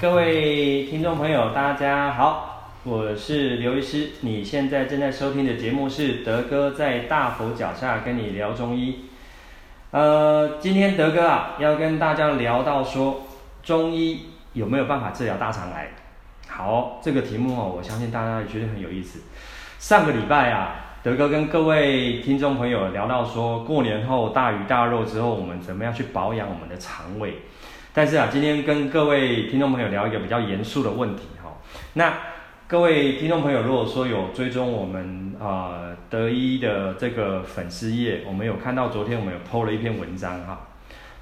各位听众朋友，大家好，我是刘医师。你现在正在收听的节目是德哥在大佛脚下跟你聊中医。呃，今天德哥啊要跟大家聊到说，中医有没有办法治疗大肠癌？好，这个题目哦，我相信大家也觉得很有意思。上个礼拜啊，德哥跟各位听众朋友聊到说，过年后大鱼大肉之后，我们怎么样去保养我们的肠胃？但是啊，今天跟各位听众朋友聊一个比较严肃的问题哈。那各位听众朋友，如果说有追踪我们呃德医的这个粉丝页，我们有看到昨天我们有 PO 了一篇文章哈。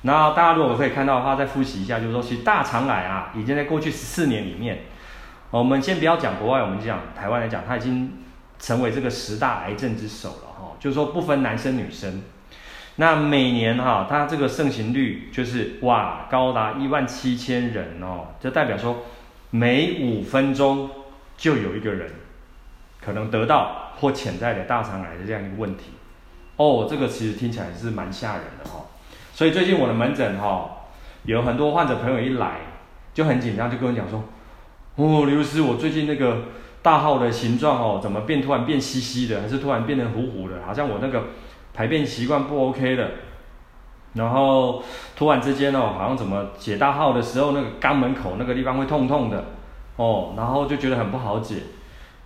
那大家如果可以看到的话，再复习一下，就是说，其实大肠癌啊，已经在过去十四年里面，我们先不要讲国外，我们讲台湾来讲，它已经成为这个十大癌症之首了哈。就是说不分男生女生。那每年哈，它这个盛行率就是哇，高达一万七千人哦，就代表说每五分钟就有一个人可能得到或潜在的大肠癌的这样一个问题哦，这个其实听起来是蛮吓人的哈。所以最近我的门诊哈，有很多患者朋友一来就很紧张，就跟我讲说，哦，刘师，我最近那个大号的形状哦，怎么变突然变稀稀的，还是突然变得糊糊的，好像我那个。排便习惯不 OK 的，然后突然之间哦，好像怎么解大号的时候，那个肛门口那个地方会痛痛的哦，然后就觉得很不好解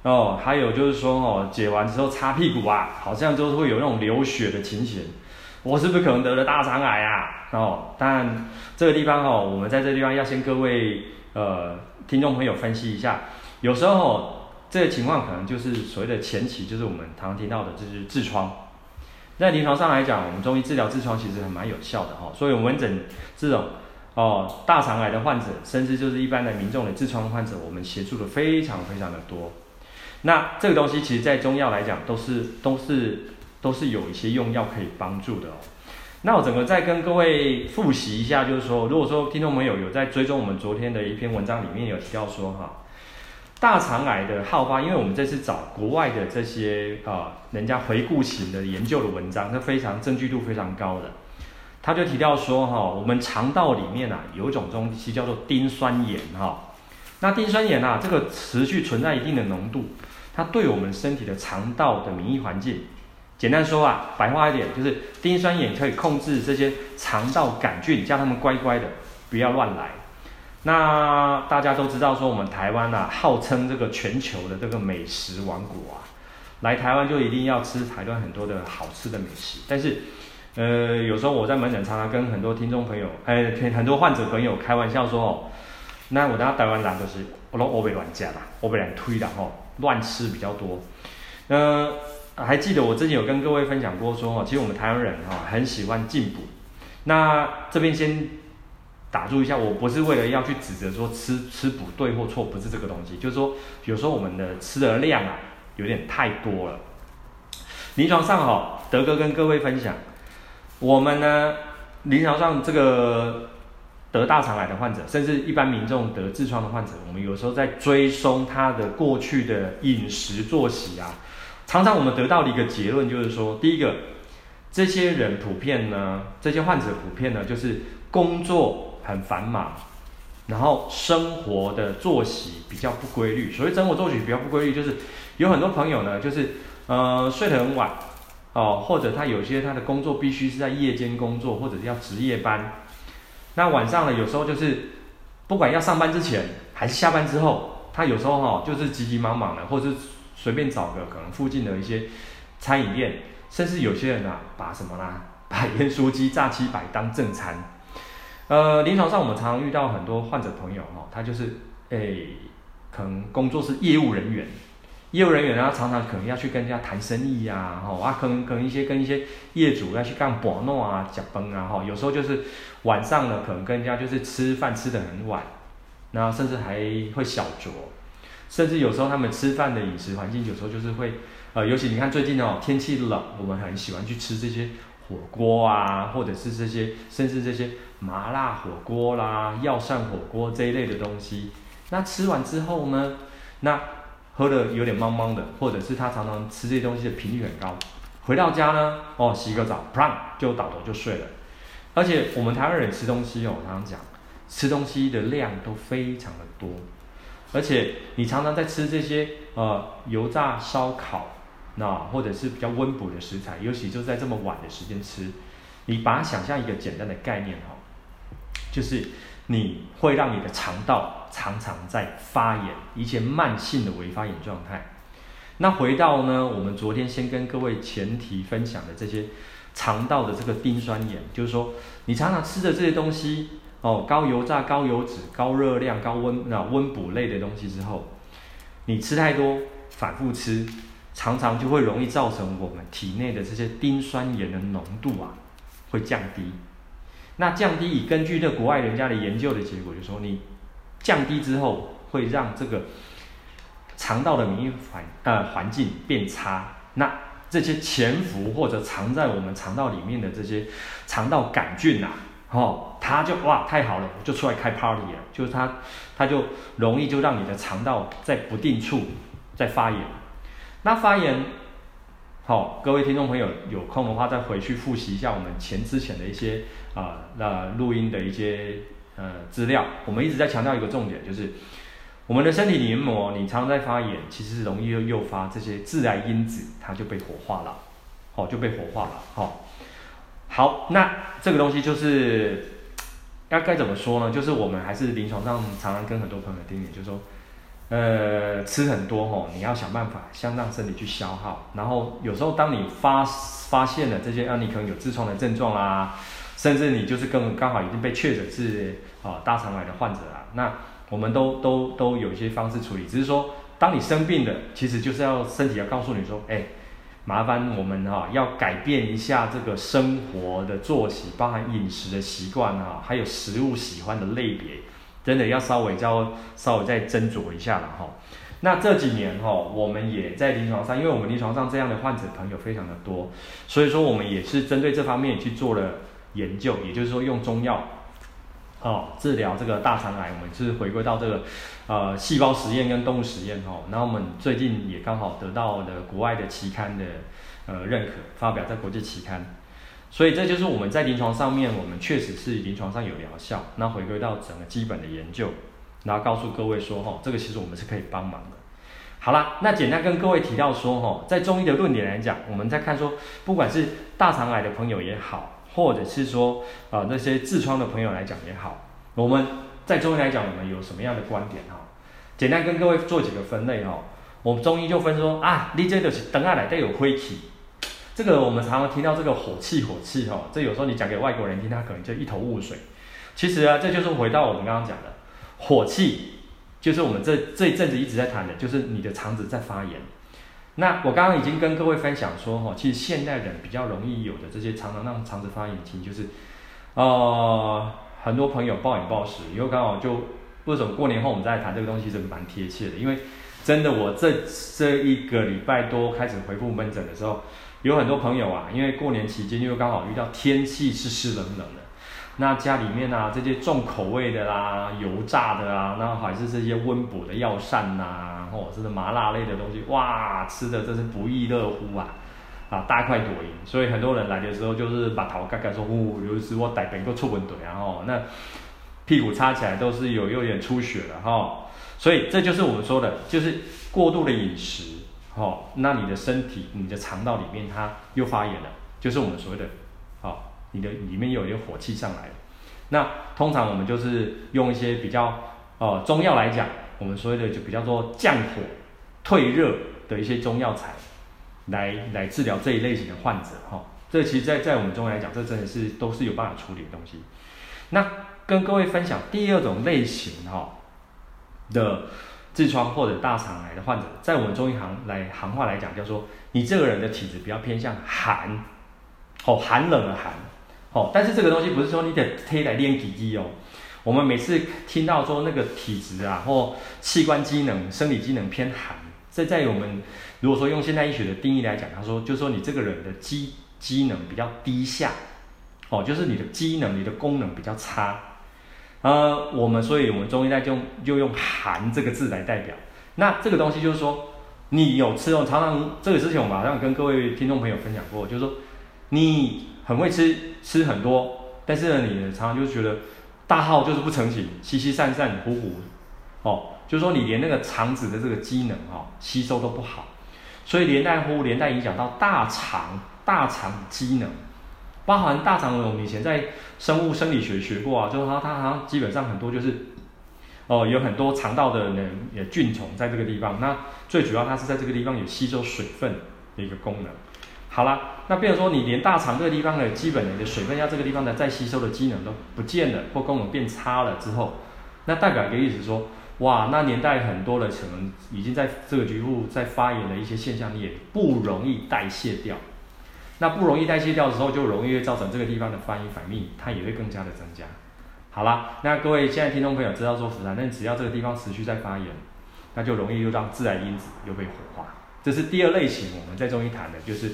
哦。还有就是说哦，解完之后擦屁股啊，好像就是会有那种流血的情形。我是不是可能得了大肠癌啊？哦，但这个地方哦，我们在这地方要先各位呃听众朋友分析一下，有时候哦，这个情况可能就是所谓的前期，就是我们常常听到的就是痔疮。在临床上来讲，我们中医治疗痔疮其实还蛮有效的哈，所以我们门诊这种哦大肠癌的患者，甚至就是一般的民众的痔疮患者，我们协助的非常非常的多。那这个东西其实在中药来讲，都是都是都是有一些用药可以帮助的哦。那我整个再跟各位复习一下，就是说，如果说听众朋友有在追踪我们昨天的一篇文章里面有提到说哈。大肠癌的好发，因为我们这次找国外的这些啊、呃，人家回顾型的研究的文章，它非常证据度非常高的，他就提到说哈，我们肠道里面啊有一种东西叫做丁酸盐哈，那丁酸盐啊这个持续存在一定的浓度，它对我们身体的肠道的免疫环境，简单说啊，白话一点就是丁酸盐可以控制这些肠道杆菌，叫他们乖乖的不要乱来。那大家都知道说，我们台湾啊，号称这个全球的这个美食王国啊，来台湾就一定要吃台湾很多的好吃的美食。但是，呃，有时候我在门诊常常跟很多听众朋友，哎，很多患者朋友开玩笑说哦，那我当台湾人就是我都欧北乱加啦，欧北乱推的吼，乱吃比较多。呃，还记得我之前有跟各位分享过说哦，其实我们台湾人哈很喜欢进补。那这边先。打住一下，我不是为了要去指责说吃吃补对或错，不是这个东西，就是说有时候我们的吃的量啊有点太多了。临床上哈，德哥跟各位分享，我们呢临床上这个得大肠癌的患者，甚至一般民众得痔疮的患者，我们有时候在追踪他的过去的饮食作息啊，常常我们得到的一个结论就是说，第一个，这些人普遍呢，这些患者普遍呢就是工作。很繁忙，然后生活的作息比较不规律。所谓生活作息比较不规律，就是有很多朋友呢，就是呃睡得很晚哦，或者他有些他的工作必须是在夜间工作，或者是要值夜班。那晚上呢，有时候就是不管要上班之前还是下班之后，他有时候哈、哦、就是急急忙忙的，或者是随便找个可能附近的一些餐饮店，甚至有些人啊把什么呢？把盐酥鸡、炸鸡排当正餐。呃，临床上我们常常遇到很多患者朋友哈，他就是诶，可能工作是业务人员，业务人员呢，常常可能要去跟人家谈生意呀，哈啊，可能可能一些跟一些业主要去干博诺啊、加班啊，哈，有时候就是晚上呢，可能跟人家就是吃饭吃得很晚，然后甚至还会小酌，甚至有时候他们吃饭的饮食环境有时候就是会，呃，尤其你看最近哦，天气冷，我们很喜欢去吃这些火锅啊，或者是这些，甚至这些。麻辣火锅啦，药膳火锅这一类的东西，那吃完之后呢，那喝的有点茫茫的，或者是他常常吃这些东西的频率很高，回到家呢，哦，洗个澡，砰，就倒头就睡了。而且我们台湾人吃东西哦，我常常讲，吃东西的量都非常的多，而且你常常在吃这些呃油炸烧烤，那或者是比较温补的食材，尤其就在这么晚的时间吃，你把它想象一个简单的概念哈，就是你会让你的肠道常常在发炎，一些慢性的微发炎状态。那回到呢，我们昨天先跟各位前提分享的这些肠道的这个丁酸盐，就是说你常常吃的这些东西哦，高油炸、高油脂、高热量、高温那温补类的东西之后，你吃太多，反复吃，常常就会容易造成我们体内的这些丁酸盐的浓度啊会降低。那降低，以根据这国外人家的研究的结果，就是说你降低之后会让这个。肠道的免疫环呃环境变差，那这些潜伏或者藏在我们肠道里面的这些肠道杆菌呐、啊，哦，它就哇太好了，就出来开 party 了，就是它它就容易就让你的肠道在不定处在发炎，那发炎，好、哦，各位听众朋友有空的话再回去复习一下我们前之前的一些啊那录音的一些呃资料，我们一直在强调一个重点就是。我们的身体黏膜，你常常在发炎，其实容易诱发这些致癌因子，它就被活化了，好，就被活化了，好，好，那这个东西就是该该怎么说呢？就是我们还是临床上常常跟很多朋友叮咛，就是说，呃，吃很多吼，你要想办法先让身体去消耗，然后有时候当你发发现了这些，让你可能有痔疮的症状啊，甚至你就是更刚好已经被确诊是啊大肠癌的患者啊，那。我们都都都有一些方式处理，只是说，当你生病了，其实就是要身体要告诉你说，哎，麻烦我们哈、要改变一下这个生活的作息，包含饮食的习惯啊，还有食物喜欢的类别，真的要稍微再稍微再斟酌一下了哈。那这几年哈，我们也在临床上，因为我们临床上这样的患者朋友非常的多，所以说我们也是针对这方面去做了研究，也就是说用中药。哦，治疗这个大肠癌，我们是回归到这个，呃，细胞实验跟动物实验哦。那我们最近也刚好得到了国外的期刊的呃认可，发表在国际期刊。所以这就是我们在临床上面，我们确实是临床上有疗效。那回归到整个基本的研究，然后告诉各位说，哈，这个其实我们是可以帮忙的。好了，那简单跟各位提到说，哈，在中医的论点来讲，我们在看说，不管是大肠癌的朋友也好。或者是说，啊，那些痔疮的朋友来讲也好，我们在中医来讲，我们有什么样的观点哈？简单跟各位做几个分类哈。我们中医就分说啊，你这个是等下来带有灰气，这个我们常常听到这个火气火气哈，这有时候你讲给外国人听，他可能就一头雾水。其实啊，这就是回到我们刚刚讲的火气，就是我们这这一阵子一直在谈的，就是你的肠子在发炎。那我刚刚已经跟各位分享说，哈，其实现代人比较容易有的这些常常让肠子发炎的情，就是，呃，很多朋友暴饮暴食，因为刚好就为什么过年后我们再来谈这个东西是蛮贴切的，因为真的我这这一个礼拜多开始回复门诊的时候，有很多朋友啊，因为过年期间又刚好遇到天气湿湿冷冷的。那家里面啊，这些重口味的啦、油炸的啊，然后还是这些温补的药膳呐，或者是麻辣类的东西，哇，吃的真是不亦乐乎啊！啊，大快朵颐。所以很多人来的时候，就是把头盖盖说，哦，有一次我带病过出问题，然后那屁股擦起来都是有有点出血了哈。所以这就是我们说的，就是过度的饮食，哦，那你的身体、你的肠道里面它又发炎了，就是我们所谓的。哦你的里面有一个火气上来了，那通常我们就是用一些比较呃中药来讲，我们所谓的就比较做降火、退热的一些中药材，来来治疗这一类型的患者哈、哦。这其实在在我们中医来讲，这真的是都是有办法处理的东西。那跟各位分享第二种类型哈、哦、的痔疮或者大肠癌的患者，在我们中医行来行话来讲，叫做你这个人的体质比较偏向寒，哦寒冷的寒。哦，但是这个东西不是说你得贴来练体机哦。我们每次听到说那个体质啊，或器官机能、生理机能偏寒，这在我们如果说用现代医学的定义来讲，他说就是说你这个人的机机能比较低下，哦，就是你的机能、你的功能比较差。呃，我们所以我们中医在就就用寒这个字来代表。那这个东西就是说，你有吃哦，常常这个事情我马上跟各位听众朋友分享过，就是说你很会吃。吃很多，但是呢，你常常就觉得大号就是不成形，稀稀散散糊糊，哦，就是说你连那个肠子的这个机能哦吸收都不好，所以连带乎连带影响到大肠大肠机能，包含大肠我们以前在生物生理学学过啊，就是它它好像基本上很多就是哦有很多肠道的呢也菌虫在这个地方，那最主要它是在这个地方有吸收水分的一个功能。好了，那比如说你连大肠这个地方的基本的你的水分要这个地方的再吸收的机能都不见了，或功能变差了之后，那代表一个意思说，哇，那年代很多的可能已经在这个局部在发炎的一些现象，你也不容易代谢掉。那不容易代谢掉的时候，就容易造成这个地方的发炎反应，它也会更加的增加。好了，那各位现在听众朋友知道说，反正只要这个地方持续在发炎，那就容易又让自然因子又被活化。这是第二类型我们在中医谈的，就是。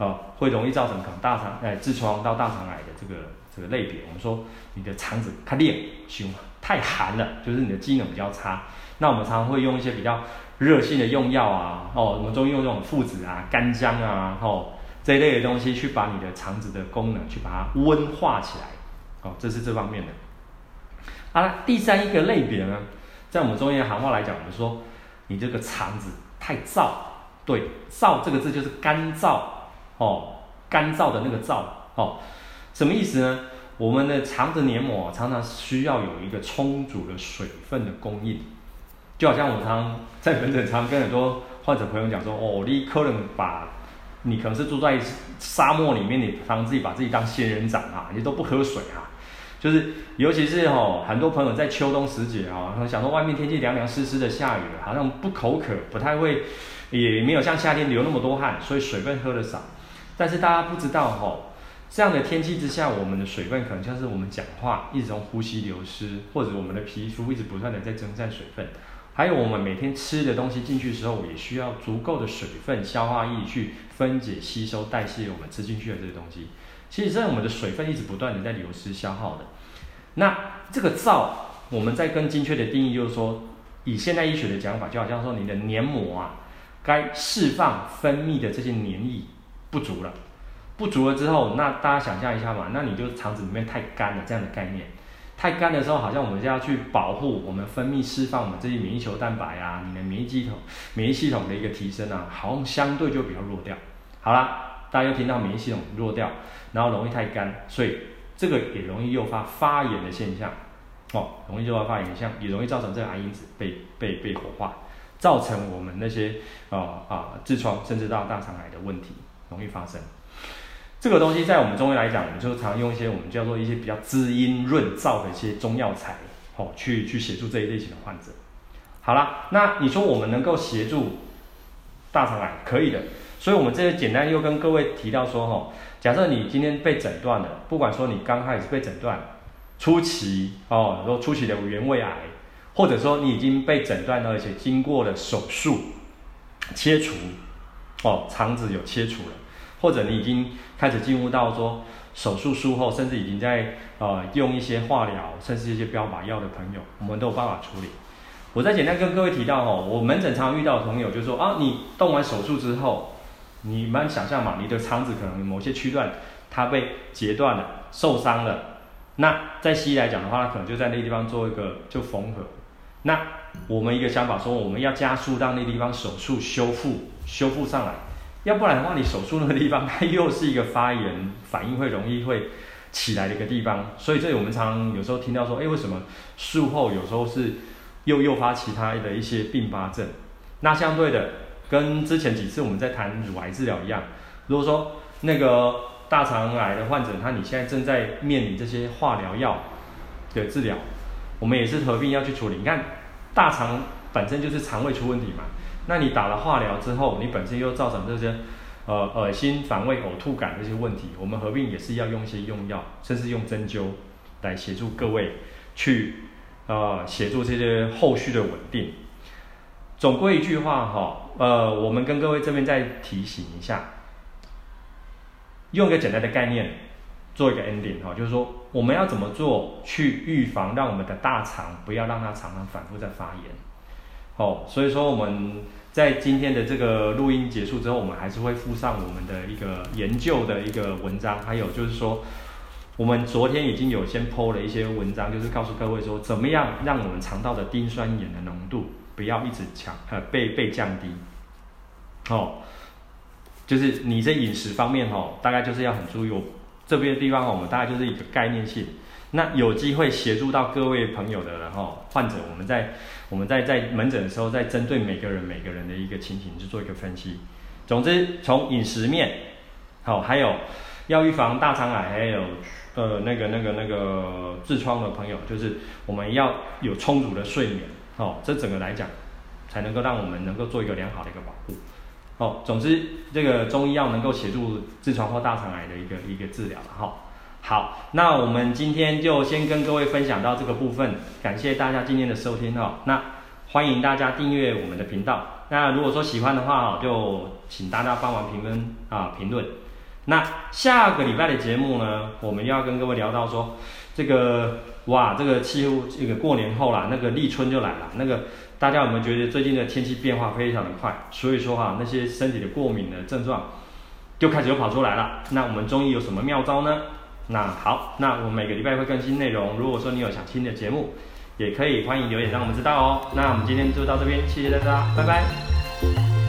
呃，会容易造成可能大肠哎痔疮到大肠癌的这个这个类别。我们说你的肠子它裂胸太寒了，就是你的机能比较差。那我们常常会用一些比较热性的用药啊，哦，我们中医用这种附子啊、干姜啊，哦这一类的东西去把你的肠子的功能去把它温化起来。哦，这是这方面的。好了，第三一个类别呢，在我们中医的行话来讲，我们说你这个肠子太燥，对，燥这个字就是干燥。哦，干燥的那个燥，哦，什么意思呢？我们的肠子黏膜常常需要有一个充足的水分的供应，就好像我常在门诊常跟很多患者朋友讲说，哦，你可能把，你可能是住在沙漠里面，你常常自己把自己当仙人掌啊，你都不喝水啊，就是尤其是哦，很多朋友在秋冬时节啊，想说外面天气凉凉湿湿的下雨了，好像不口渴，不太会，也没有像夏天流那么多汗，所以水分喝得少。但是大家不知道吼、哦，这样的天气之下，我们的水分可能像是我们讲话一直从呼吸流失，或者我们的皮肤一直不断的在增占水分，还有我们每天吃的东西进去的时候，也需要足够的水分消化液去分解、吸收、代谢我们吃进去的这些东西。其实，在我们的水分一直不断的在流失、消耗的。那这个燥，我们在更精确的定义，就是说，以现代医学的讲法，就好像说你的黏膜啊，该释放分泌的这些黏液。不足了，不足了之后，那大家想象一下嘛，那你就肠子里面太干了，这样的概念，太干的时候，好像我们就要去保护我们分泌释放我们这些免疫球蛋白啊，你的免疫系统、免疫系统的一个提升啊，好像相对就比较弱掉。好啦，大家又听到免疫系统弱掉，然后容易太干，所以这个也容易诱发发炎的现象，哦，容易诱发发炎现象，也容易造成这个癌因子被被被活化，造成我们那些啊啊痔疮甚至到大肠癌的问题。容易发生这个东西，在我们中医来讲，我们就常用一些我们叫做一些比较滋阴润燥的一些中药材，哦，去去协助这一类型的患者。好了，那你说我们能够协助大肠癌，可以的。所以，我们这些简单又跟各位提到说，哈，假设你今天被诊断了，不管说你刚开始被诊断，初期哦，说初期的原位癌，或者说你已经被诊断了，而且经过了手术切除。哦，肠子有切除了，或者你已经开始进入到说手术术后，甚至已经在呃用一些化疗，甚至一些标靶药的朋友，我们都有办法处理。我再简单跟各位提到哦，我门诊常遇到的朋友就说啊，你动完手术之后，你们想象嘛，你的肠子可能某些区段它被截断了，受伤了，那在西医来讲的话，它可能就在那个地方做一个就缝合。那我们一个想法说，我们要加速让那个地方手术修复修复上来，要不然的话，你手术那个地方它又是一个发炎反应会容易会起来的一个地方，所以这里我们常常有时候听到说，哎，为什么术后有时候是又诱发其他的一些并发症？那相对的，跟之前几次我们在谈乳癌治疗一样，如果说那个大肠癌的患者，他你现在正在面临这些化疗药的治疗。我们也是合并要去处理。你看，大肠本身就是肠胃出问题嘛，那你打了化疗之后，你本身又造成这些呃恶心、反胃、呕吐感这些问题，我们合并也是要用一些用药，甚至用针灸来协助各位去呃协助这些后续的稳定。总归一句话哈，呃，我们跟各位这边再提醒一下，用一个简单的概念。做一个 ending 哈，就是说我们要怎么做去预防，让我们的大肠不要让它常常反复在发炎。哦，所以说我们在今天的这个录音结束之后，我们还是会附上我们的一个研究的一个文章，还有就是说我们昨天已经有先 po 了一些文章，就是告诉各位说，怎么样让我们肠道的丁酸盐的浓度不要一直强呃被被降低。哦，就是你在饮食方面哦，大概就是要很注意。我这边的地方，我们大概就是一个概念性。那有机会协助到各位朋友的然后，患者，我们在我们在在门诊的时候，再针对每个人每个人的一个情形去做一个分析。总之，从饮食面，好，还有要预防大肠癌，还有呃那个那个那个痔疮的朋友，就是我们要有充足的睡眠，哦，这整个来讲，才能够让我们能够做一个良好的一个保护。哦，总之，这个中医药能够协助痔疮或大肠癌的一个一个治疗哈。好，那我们今天就先跟各位分享到这个部分，感谢大家今天的收听哈。那欢迎大家订阅我们的频道。那如果说喜欢的话，就请大家帮忙评分啊评论。那下个礼拜的节目呢，我们要跟各位聊到说，这个哇，这个气候这个过年后啦，那个立春就来了。那个大家有没有觉得最近的天气变化非常的快？所以说哈，那些身体的过敏的症状就开始又跑出来了。那我们中医有什么妙招呢？那好，那我们每个礼拜会更新内容。如果说你有想听的节目，也可以欢迎留言让我们知道哦。那我们今天就到这边，谢谢大家，拜拜。